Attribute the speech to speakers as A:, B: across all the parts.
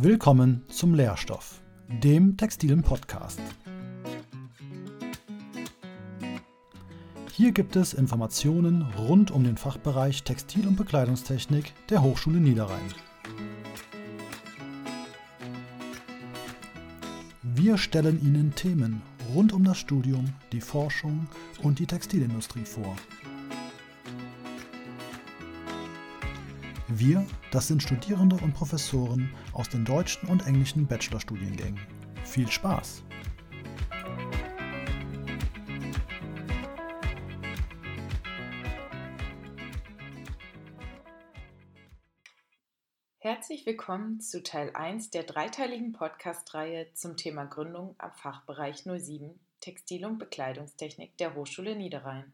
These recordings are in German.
A: Willkommen zum Lehrstoff, dem textilen Podcast. Hier gibt es Informationen rund um den Fachbereich Textil- und Bekleidungstechnik der Hochschule Niederrhein. Wir stellen Ihnen Themen rund um das Studium, die Forschung und die Textilindustrie vor. Wir, das sind Studierende und Professoren aus den deutschen und englischen Bachelorstudiengängen. Viel Spaß!
B: Herzlich willkommen zu Teil 1 der dreiteiligen Podcast-Reihe zum Thema Gründung am Fachbereich 07 Textil- und Bekleidungstechnik der Hochschule Niederrhein.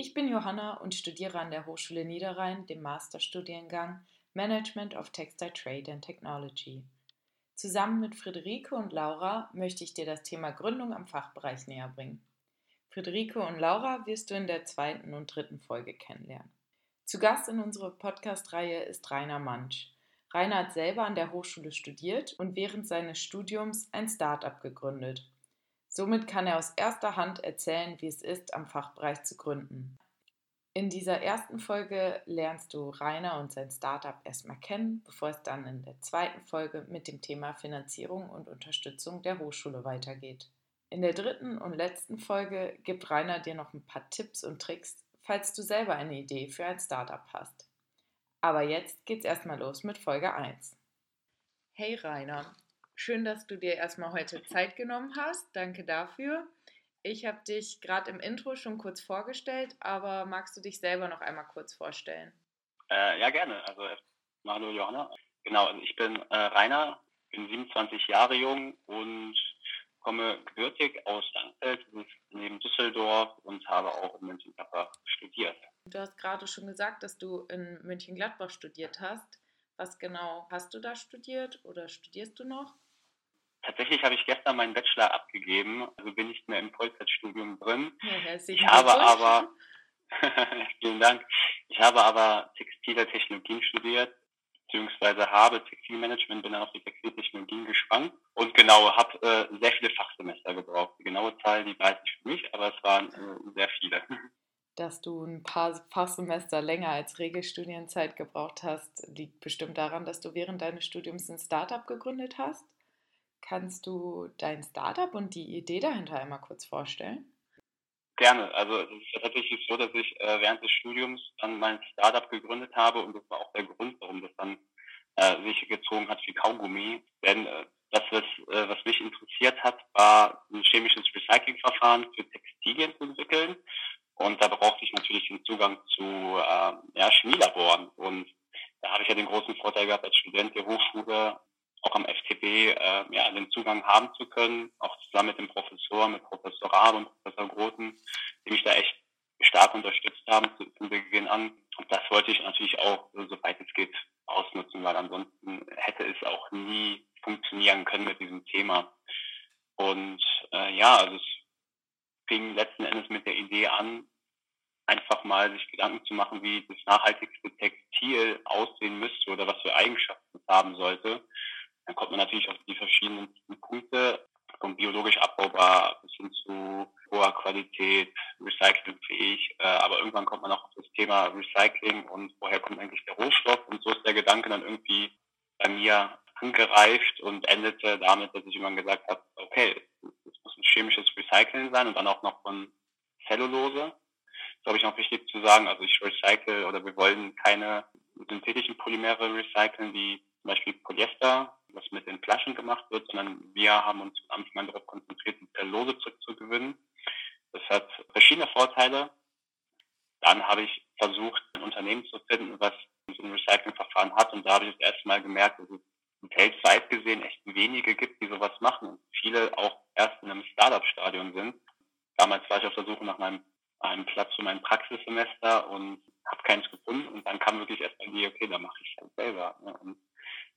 B: Ich bin Johanna und studiere an der Hochschule Niederrhein den Masterstudiengang Management of Textile Trade and Technology. Zusammen mit Friederike und Laura möchte ich dir das Thema Gründung am Fachbereich näher bringen. Friederike und Laura wirst du in der zweiten und dritten Folge kennenlernen. Zu Gast in unserer Podcast-Reihe ist Rainer Mansch. Rainer hat selber an der Hochschule studiert und während seines Studiums ein Start-up gegründet. Somit kann er aus erster Hand erzählen, wie es ist, am Fachbereich zu gründen. In dieser ersten Folge lernst du Rainer und sein Startup erstmal kennen, bevor es dann in der zweiten Folge mit dem Thema Finanzierung und Unterstützung der Hochschule weitergeht. In der dritten und letzten Folge gibt Rainer dir noch ein paar Tipps und Tricks, falls du selber eine Idee für ein Startup hast. Aber jetzt geht's erstmal los mit Folge 1. Hey Rainer, Schön, dass du dir erstmal heute Zeit genommen hast. Danke dafür. Ich habe dich gerade im Intro schon kurz vorgestellt, aber magst du dich selber noch einmal kurz vorstellen?
C: Äh, ja, gerne. Also, hallo Johanna. Genau, also ich bin äh, Rainer, bin 27 Jahre jung und komme gebürtig aus Langfeld, neben Düsseldorf und habe auch in München-Gladbach studiert.
B: Du hast gerade schon gesagt, dass du in München-Gladbach studiert hast. Was genau hast du da studiert oder studierst du noch?
C: Tatsächlich habe ich gestern meinen Bachelor abgegeben, also bin nicht mehr im Vollzeitstudium drin. Ja, ich habe aber, vielen Dank, ich habe aber textile Technologien studiert, beziehungsweise habe Textilmanagement, bin dann auf die Textiltechnologien geschwankt und genau, habe äh, sehr viele Fachsemester gebraucht. Die genaue Zahl, die weiß ich für mich, aber es waren äh, sehr viele.
B: Dass du ein paar Fachsemester länger als Regelstudienzeit gebraucht hast, liegt bestimmt daran, dass du während deines Studiums ein Startup gegründet hast? Kannst du dein Startup und die Idee dahinter einmal kurz vorstellen?
C: Gerne. Also es ist tatsächlich so, dass ich äh, während des Studiums dann mein Startup gegründet habe und das war auch der Grund, warum das dann äh, sich gezogen hat wie Kaugummi. Denn äh, das, was, äh, was mich interessiert hat, war ein chemisches Recyclingverfahren für Textilien zu entwickeln. Und da brauchte ich natürlich den Zugang zu äh, ja, Chemielaboren. Und da habe ich ja den großen Vorteil gehabt, als Student der Hochschule auch am FTB äh, ja, den Zugang haben zu können, auch zusammen mit dem Professor, mit Professor Raab und Professor Groten, die mich da echt stark unterstützt haben zu, von Beginn an. Und das wollte ich natürlich auch, soweit es geht, ausnutzen, weil ansonsten hätte es auch nie funktionieren können mit diesem Thema. Und äh, ja, also es fing letzten Endes mit der Idee an, einfach mal sich Gedanken zu machen, wie das nachhaltigste Textil aussehen müsste oder was für Eigenschaften es haben sollte. Dann kommt man natürlich auf die verschiedenen Punkte, vom biologisch abbaubar bis hin zu hoher Qualität, recyclingfähig. Äh, aber irgendwann kommt man auch auf das Thema Recycling und woher kommt eigentlich der Rohstoff. Und so ist der Gedanke dann irgendwie bei mir angereift und endete damit, dass ich irgendwann gesagt habe, okay, es muss ein chemisches Recycling sein und dann auch noch von Zellulose. Das glaube ich, noch wichtig zu sagen. Also ich recycle oder wir wollen keine synthetischen Polymere recyceln, wie zum Beispiel Polyester was mit den Flaschen gemacht wird, sondern wir haben uns am Anfang darauf konzentriert, die Zellulose zurückzugewinnen. Das hat verschiedene Vorteile. Dann habe ich versucht, ein Unternehmen zu finden, was so ein Recyclingverfahren hat. Und da habe ich das erste Mal gemerkt, dass es weltweit gesehen echt wenige gibt, die sowas machen. Und viele auch erst in einem Startup-Stadion sind. Damals war ich auf der Suche nach meinem, einem Platz für mein Praxissemester und habe keins gefunden. Und dann kam wirklich erst die, okay, da mache ich halt selber. Und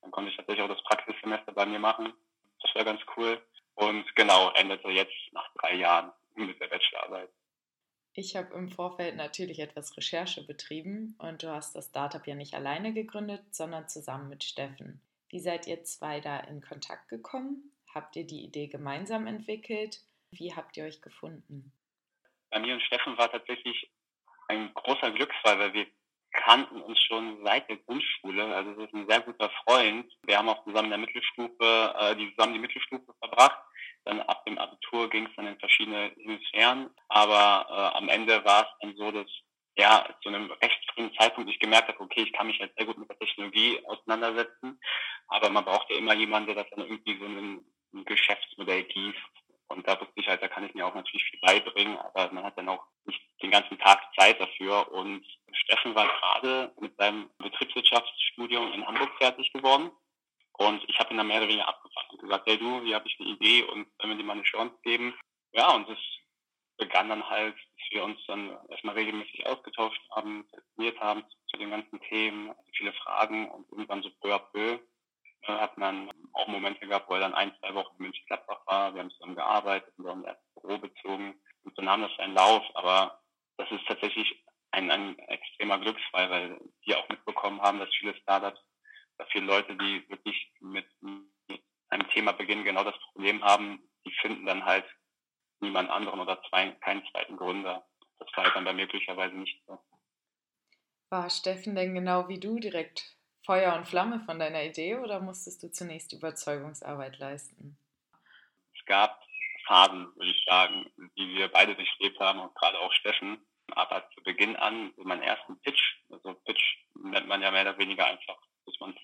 C: dann konnte ich tatsächlich auch das Praxissemester bei mir machen. Das war ganz cool. Und genau, endete jetzt nach drei Jahren mit der Bachelorarbeit.
B: Ich habe im Vorfeld natürlich etwas Recherche betrieben und du hast das Startup ja nicht alleine gegründet, sondern zusammen mit Steffen. Wie seid ihr zwei da in Kontakt gekommen? Habt ihr die Idee gemeinsam entwickelt? Wie habt ihr euch gefunden?
C: Bei mir und Steffen war tatsächlich ein großer Glücksfall, weil wir kannten uns schon seit der Grundschule. Also es ist ein sehr guter Freund. Wir haben auch zusammen in der Mittelstufe, äh, die, zusammen die Mittelstufe verbracht. Dann ab dem Abitur ging es dann in verschiedene Hemisphären. Aber äh, am Ende war es dann so, dass ja zu einem recht frühen Zeitpunkt ich gemerkt habe, okay, ich kann mich halt sehr gut mit der Technologie auseinandersetzen. Aber man braucht ja immer jemanden, der das dann irgendwie so ein, Geschäftsmodell gießt. Und da wusste ich halt, da kann ich mir auch natürlich viel beibringen, aber man hat dann auch nicht den ganzen Tag Zeit dafür. Und Steffen war gerade mit seinem Betriebswirtschaftsstudium in Hamburg fertig geworden. Und ich habe ihn dann mehr oder weniger abgefangen und gesagt, hey du, hier habe ich eine Idee und wenn wir dir mal eine Chance geben. Ja, und es begann dann halt, dass wir uns dann erstmal regelmäßig ausgetauscht haben, telefoniert haben zu, den ganzen Themen, also viele Fragen und irgendwann so peu à peu äh, hat man auch Momente gehabt, wo er dann ein, zwei Wochen in München-Gladbach war. Wir haben zusammen gearbeitet, wir haben erst Büro bezogen und so nahm das seinen Lauf. Aber das ist tatsächlich ein, ein extremer Glücksfall, weil wir auch mitbekommen haben, dass viele Startups, dass viele Leute, die wirklich mit, mit einem Thema beginnen, genau das Problem haben, die finden dann halt niemand anderen oder zwei, keinen zweiten Gründer. Das war halt dann bei mir glücklicherweise nicht so.
B: War Steffen denn genau wie du direkt Feuer und Flamme von deiner Idee oder musstest du zunächst Überzeugungsarbeit leisten?
C: Es gab Phasen, würde ich sagen, die wir beide durchlebt haben und gerade auch Steffen. Aber zu Beginn an, so meinen ersten Pitch, also Pitch nennt man ja mehr oder weniger einfach, dass man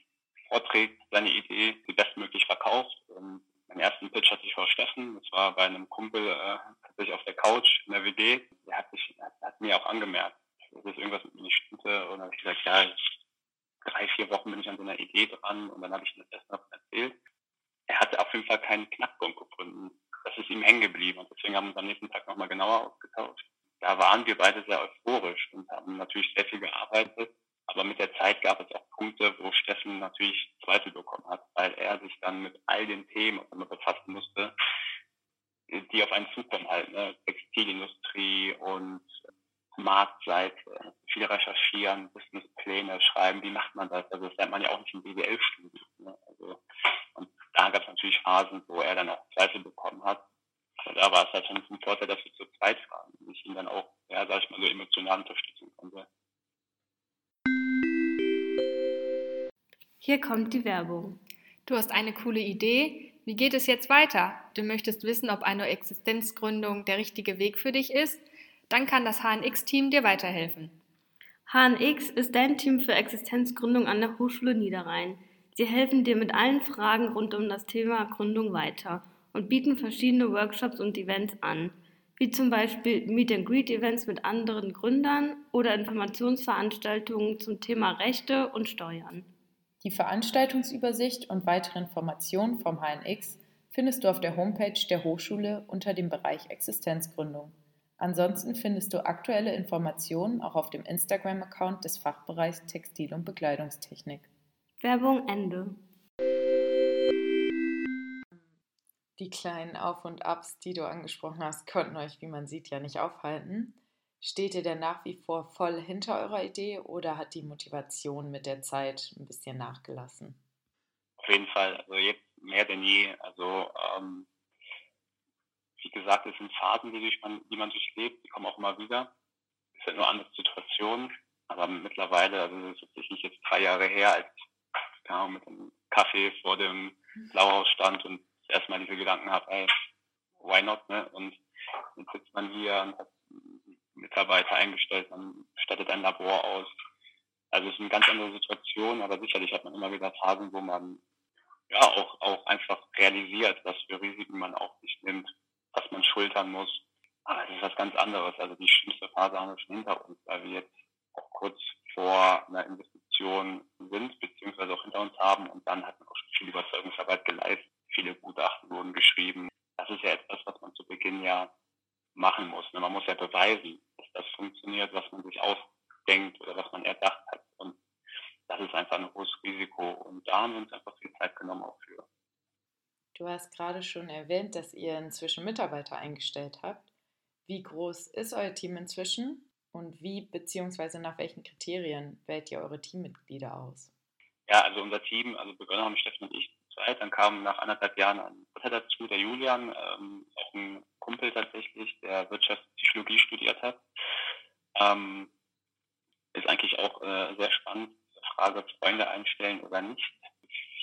C: vorträgt, seine Idee, die bestmöglich verkauft. Und meinen ersten Pitch hatte ich vor Steffen, das war bei einem Kumpel äh, tatsächlich auf der Couch in der WG. Der hat, sich, hat mir auch angemerkt, dass irgendwas mit mir nicht stimmte. Und dann habe ich gesagt, ja, drei, vier Wochen bin ich an so einer Idee dran und dann habe ich das erstmal erzählt. Er hatte auf jeden Fall keinen Knackpunkt gefunden. Das ist ihm hängen geblieben und deswegen haben wir uns am nächsten Tag nochmal genauer ausgetauscht. Da waren wir beide sehr euphorisch und haben natürlich sehr viel gearbeitet. Aber mit der Zeit gab es auch Punkte, wo Steffen natürlich Zweifel bekommen hat, weil er sich dann mit all den Themen befassen musste, die auf einen zukommen halt, ne? Textilindustrie und Marktseite, viel recherchieren, Businesspläne schreiben, wie macht man das? Also das lernt man ja auch nicht im BWL-Studium. Ne? Also, und da gab es natürlich Phasen, wo er dann auch Zweifel bekommen hat. Aber da war es halt schon ein Vorteil, dass wir zu zweit waren ihn dann auch, ja, sag ich mal, so emotional unterstützen konnte.
D: Hier kommt die Werbung. Du hast eine coole Idee. Wie geht es jetzt weiter? Du möchtest wissen, ob eine Existenzgründung der richtige Weg für dich ist? Dann kann das HNX-Team dir weiterhelfen.
E: HNX ist dein Team für Existenzgründung an der Hochschule Niederrhein. Sie helfen dir mit allen Fragen rund um das Thema Gründung weiter und bieten verschiedene Workshops und Events an, wie zum Beispiel Meet and Greet Events mit anderen Gründern oder Informationsveranstaltungen zum Thema Rechte und Steuern.
B: Die Veranstaltungsübersicht und weitere Informationen vom HNX findest du auf der Homepage der Hochschule unter dem Bereich Existenzgründung. Ansonsten findest du aktuelle Informationen auch auf dem Instagram-Account des Fachbereichs Textil- und Bekleidungstechnik.
E: Werbung Ende.
B: Die kleinen Auf- und Abs, die du angesprochen hast, konnten euch, wie man sieht, ja nicht aufhalten. Steht ihr denn nach wie vor voll hinter eurer Idee oder hat die Motivation mit der Zeit ein bisschen nachgelassen?
C: Auf jeden Fall, also jetzt mehr denn je. Also ähm, wie gesagt, es sind Phasen, die, man, die man durchlebt, die kommen auch immer wieder. Es sind nur andere Situationen, aber mittlerweile, also es ist tatsächlich jetzt drei Jahre her, als ich ja, mit dem Kaffee vor dem Blauhaus stand und erstmal diese Gedanken habe, ey, why not, ne? Und jetzt sitzt man hier und hat Mitarbeiter eingestellt, man stattet ein Labor aus. Also es ist eine ganz andere Situation, aber sicherlich hat man immer wieder Phasen, wo man ja auch, auch einfach realisiert, was für Risiken man auch nicht nimmt was man schultern muss. Aber das ist was ganz anderes. Also die schlimmste Phase haben wir schon hinter uns, weil wir jetzt auch kurz vor einer Investition sind, beziehungsweise auch hinter uns haben. Und dann hat man auch schon viel Überzeugungsarbeit geleistet. Viele Gutachten wurden geschrieben. Das ist ja etwas, was man zu Beginn ja machen muss. Man muss ja beweisen, dass das funktioniert, was man sich ausdenkt oder was man erdacht hat. Und das ist einfach ein hohes Risiko. Und da haben wir uns einfach viel Zeit genommen auch für.
B: Du hast gerade schon erwähnt, dass ihr inzwischen Mitarbeiter eingestellt habt. Wie groß ist euer Team inzwischen und wie bzw. nach welchen Kriterien wählt ihr eure Teammitglieder aus?
C: ja, also unser Team, also begonnen haben Steffen und ich zweit, dann kam nach anderthalb Jahren ein Dritter dazu, der Julian, ähm, auch ein Kumpel tatsächlich, der Wirtschaftspsychologie studiert hat. Ähm, ist eigentlich auch äh, sehr spannend, die Frage, Freunde einstellen oder nicht.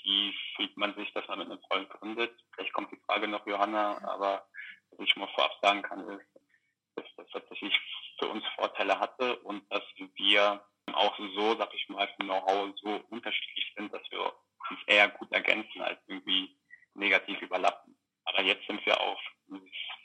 C: Wie fühlt man sich, dass man mit einem Freund gründet? Vielleicht kommt die Frage noch, Johanna, aber was ich mal vorab sagen kann, ist, dass das tatsächlich für uns Vorteile hatte und dass wir auch so, sag ich mal, vom Know-how so unterschiedlich sind, dass wir uns eher gut ergänzen als irgendwie negativ überlappen. Aber jetzt sind wir auf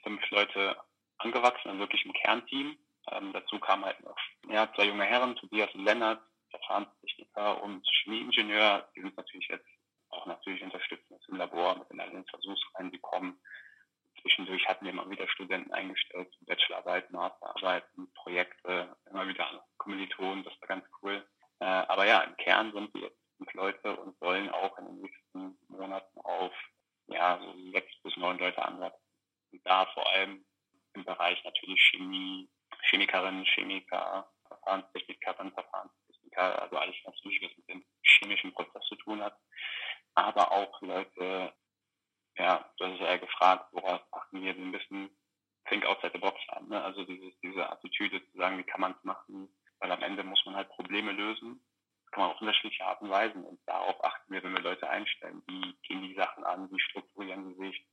C: fünf Leute angewachsen, also wirklich im Kernteam. Ähm, dazu kamen halt noch ja, zwei junge Herren, Tobias und Lennart, Verfahrenstechniker und Chemieingenieur. Die sind natürlich jetzt auch natürlich unterstützen im Labor mit in den Versuchsreihen, die kommen. Zwischendurch hatten wir immer wieder Studenten eingestellt, Bachelorarbeiten, Masterarbeiten, Projekte, immer wieder Kommilitonen, das war ganz cool. Äh, aber ja, im Kern sind wir jetzt fünf Leute und wollen auch in den nächsten Monaten auf ja, so sechs bis neun Leute anwachsen. Und da vor allem im Bereich natürlich Chemie, Chemikerinnen, Chemiker, Verfahrenstechnikerinnen, Verfahrenstechniker, also alles natürlich, was mit dem chemischen Prozess zu tun hat. Aber auch Leute, ja, das ist ja gefragt, worauf achten wir, ein bisschen think outside the box haben. Ne? Also dieses, diese Attitüde zu sagen, wie kann man es machen, weil am Ende muss man halt Probleme lösen. Das kann man auf unterschiedliche Art und Weisen. Und darauf achten wir, wenn wir Leute einstellen. Wie gehen die Sachen an? Wie strukturieren sie sich?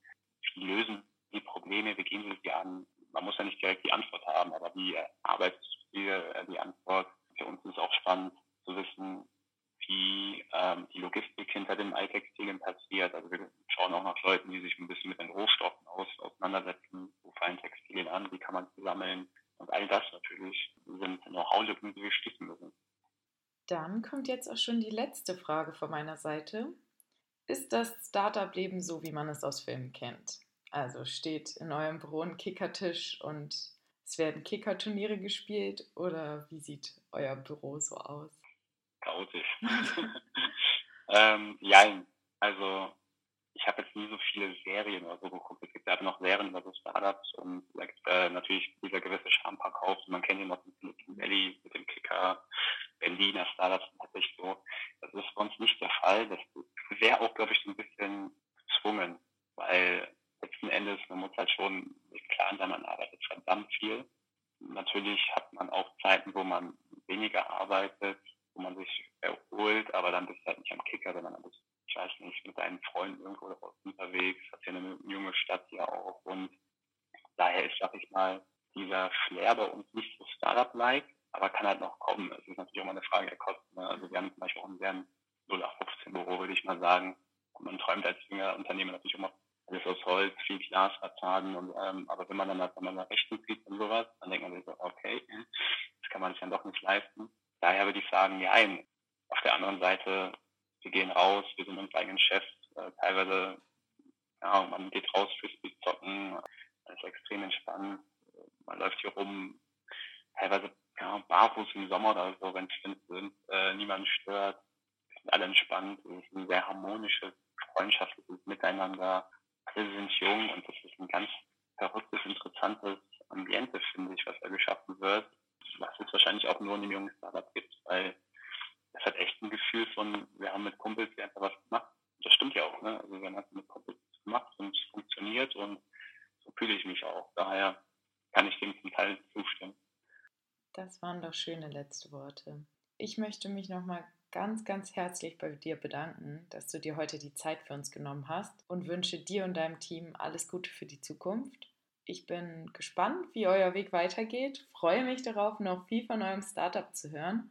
C: Wie lösen die Probleme? Wie gehen sie sie an? Man muss ja nicht direkt die Antwort haben, aber wie arbeitest du die Antwort? Für uns ist auch spannend zu wissen, wie ähm, die Logistik hinter den Eintextilien passiert. Also wir schauen auch nach Leuten, die sich ein bisschen mit den Rohstoffen aus, auseinandersetzen. Wo fallen Textilien an? Wie kann man sie sammeln? Und all das natürlich sind Know-how-Lücken, die wir schließen müssen.
B: Dann kommt jetzt auch schon die letzte Frage von meiner Seite. Ist das Startup-Leben so, wie man es aus Filmen kennt? Also steht in eurem Büro ein Kickertisch und es werden Kickerturniere gespielt oder wie sieht euer Büro so aus?
C: chaotisch. ähm, ja, also ich habe jetzt nie so viele Serien oder so geguckt. Es gibt ja noch Serien über so Startups und äh, natürlich dieser gewisse Charmeverkauf. Man kennt ihn aus dem Silicon Valley mit dem Kicker, Berliner Startups tatsächlich so. Das ist bei uns nicht der Fall. Das wäre auch, glaube ich, so ein bisschen gezwungen, weil letzten Endes, man muss halt schon klar sein, man arbeitet verdammt viel. Natürlich hat man auch Zeiten, wo man weniger arbeitet, wo man sich erholt, aber dann bist du halt nicht am Kicker, sondern dann bist ich weiß nicht, mit deinen Freunden irgendwo unterwegs, hat ja eine junge Stadt hier auch und daher ist, sag ich mal, dieser Flair bei uns nicht so Startup-like, aber kann halt noch kommen. Es ist natürlich auch mal eine Frage der Kosten. Ne? Also wir haben zum Beispiel auch ein sehr 0815 Büro, würde ich mal sagen. Und man träumt als junger Unternehmer natürlich immer alles aus Holz, viel Glasfassaden und ähm, aber wenn man dann halt wenn man Rechnung sieht und sowas, dann denkt man sich so, okay, das kann man sich dann doch nicht leisten daher würde ich sagen, ja, auf der anderen Seite, wir gehen raus, wir sind uns eigenen Chefs, äh, teilweise, ja, man geht raus fürs Zocken, man ist extrem entspannt, man läuft hier rum, teilweise ja, barfuß im Sommer oder so, wenn es äh, niemand stört, wir sind alle entspannt, es ist ein sehr harmonisches, freundschaftliches Miteinander, alle sind jung und das ist ein ganz verrücktes, interessantes Ambiente, finde ich, was da geschaffen wird. Was es wahrscheinlich auch nur in dem jungen Startup gibt, weil es hat echt ein Gefühl von, wir haben mit Kumpels einfach was gemacht. Das stimmt ja auch, ne? Also wir haben mit Kumpels gemacht und es funktioniert und so fühle ich mich auch. Daher kann ich dem zum Teil zustimmen.
B: Das waren doch schöne letzte Worte. Ich möchte mich nochmal ganz, ganz herzlich bei dir bedanken, dass du dir heute die Zeit für uns genommen hast und wünsche dir und deinem Team alles Gute für die Zukunft. Ich bin gespannt, wie euer Weg weitergeht, freue mich darauf, noch viel von eurem Startup zu hören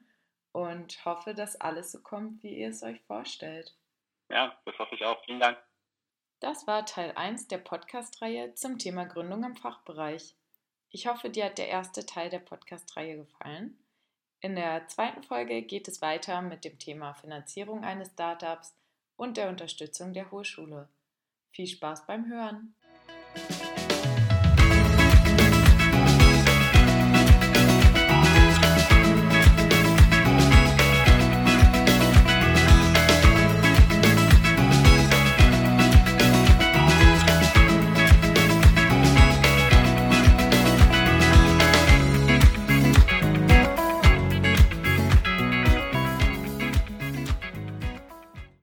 B: und hoffe, dass alles so kommt, wie ihr es euch vorstellt.
C: Ja, das hoffe ich auch. Vielen Dank.
B: Das war Teil 1 der Podcast-Reihe zum Thema Gründung im Fachbereich. Ich hoffe, dir hat der erste Teil der Podcast-Reihe gefallen. In der zweiten Folge geht es weiter mit dem Thema Finanzierung eines Startups und der Unterstützung der Hochschule. Viel Spaß beim Hören!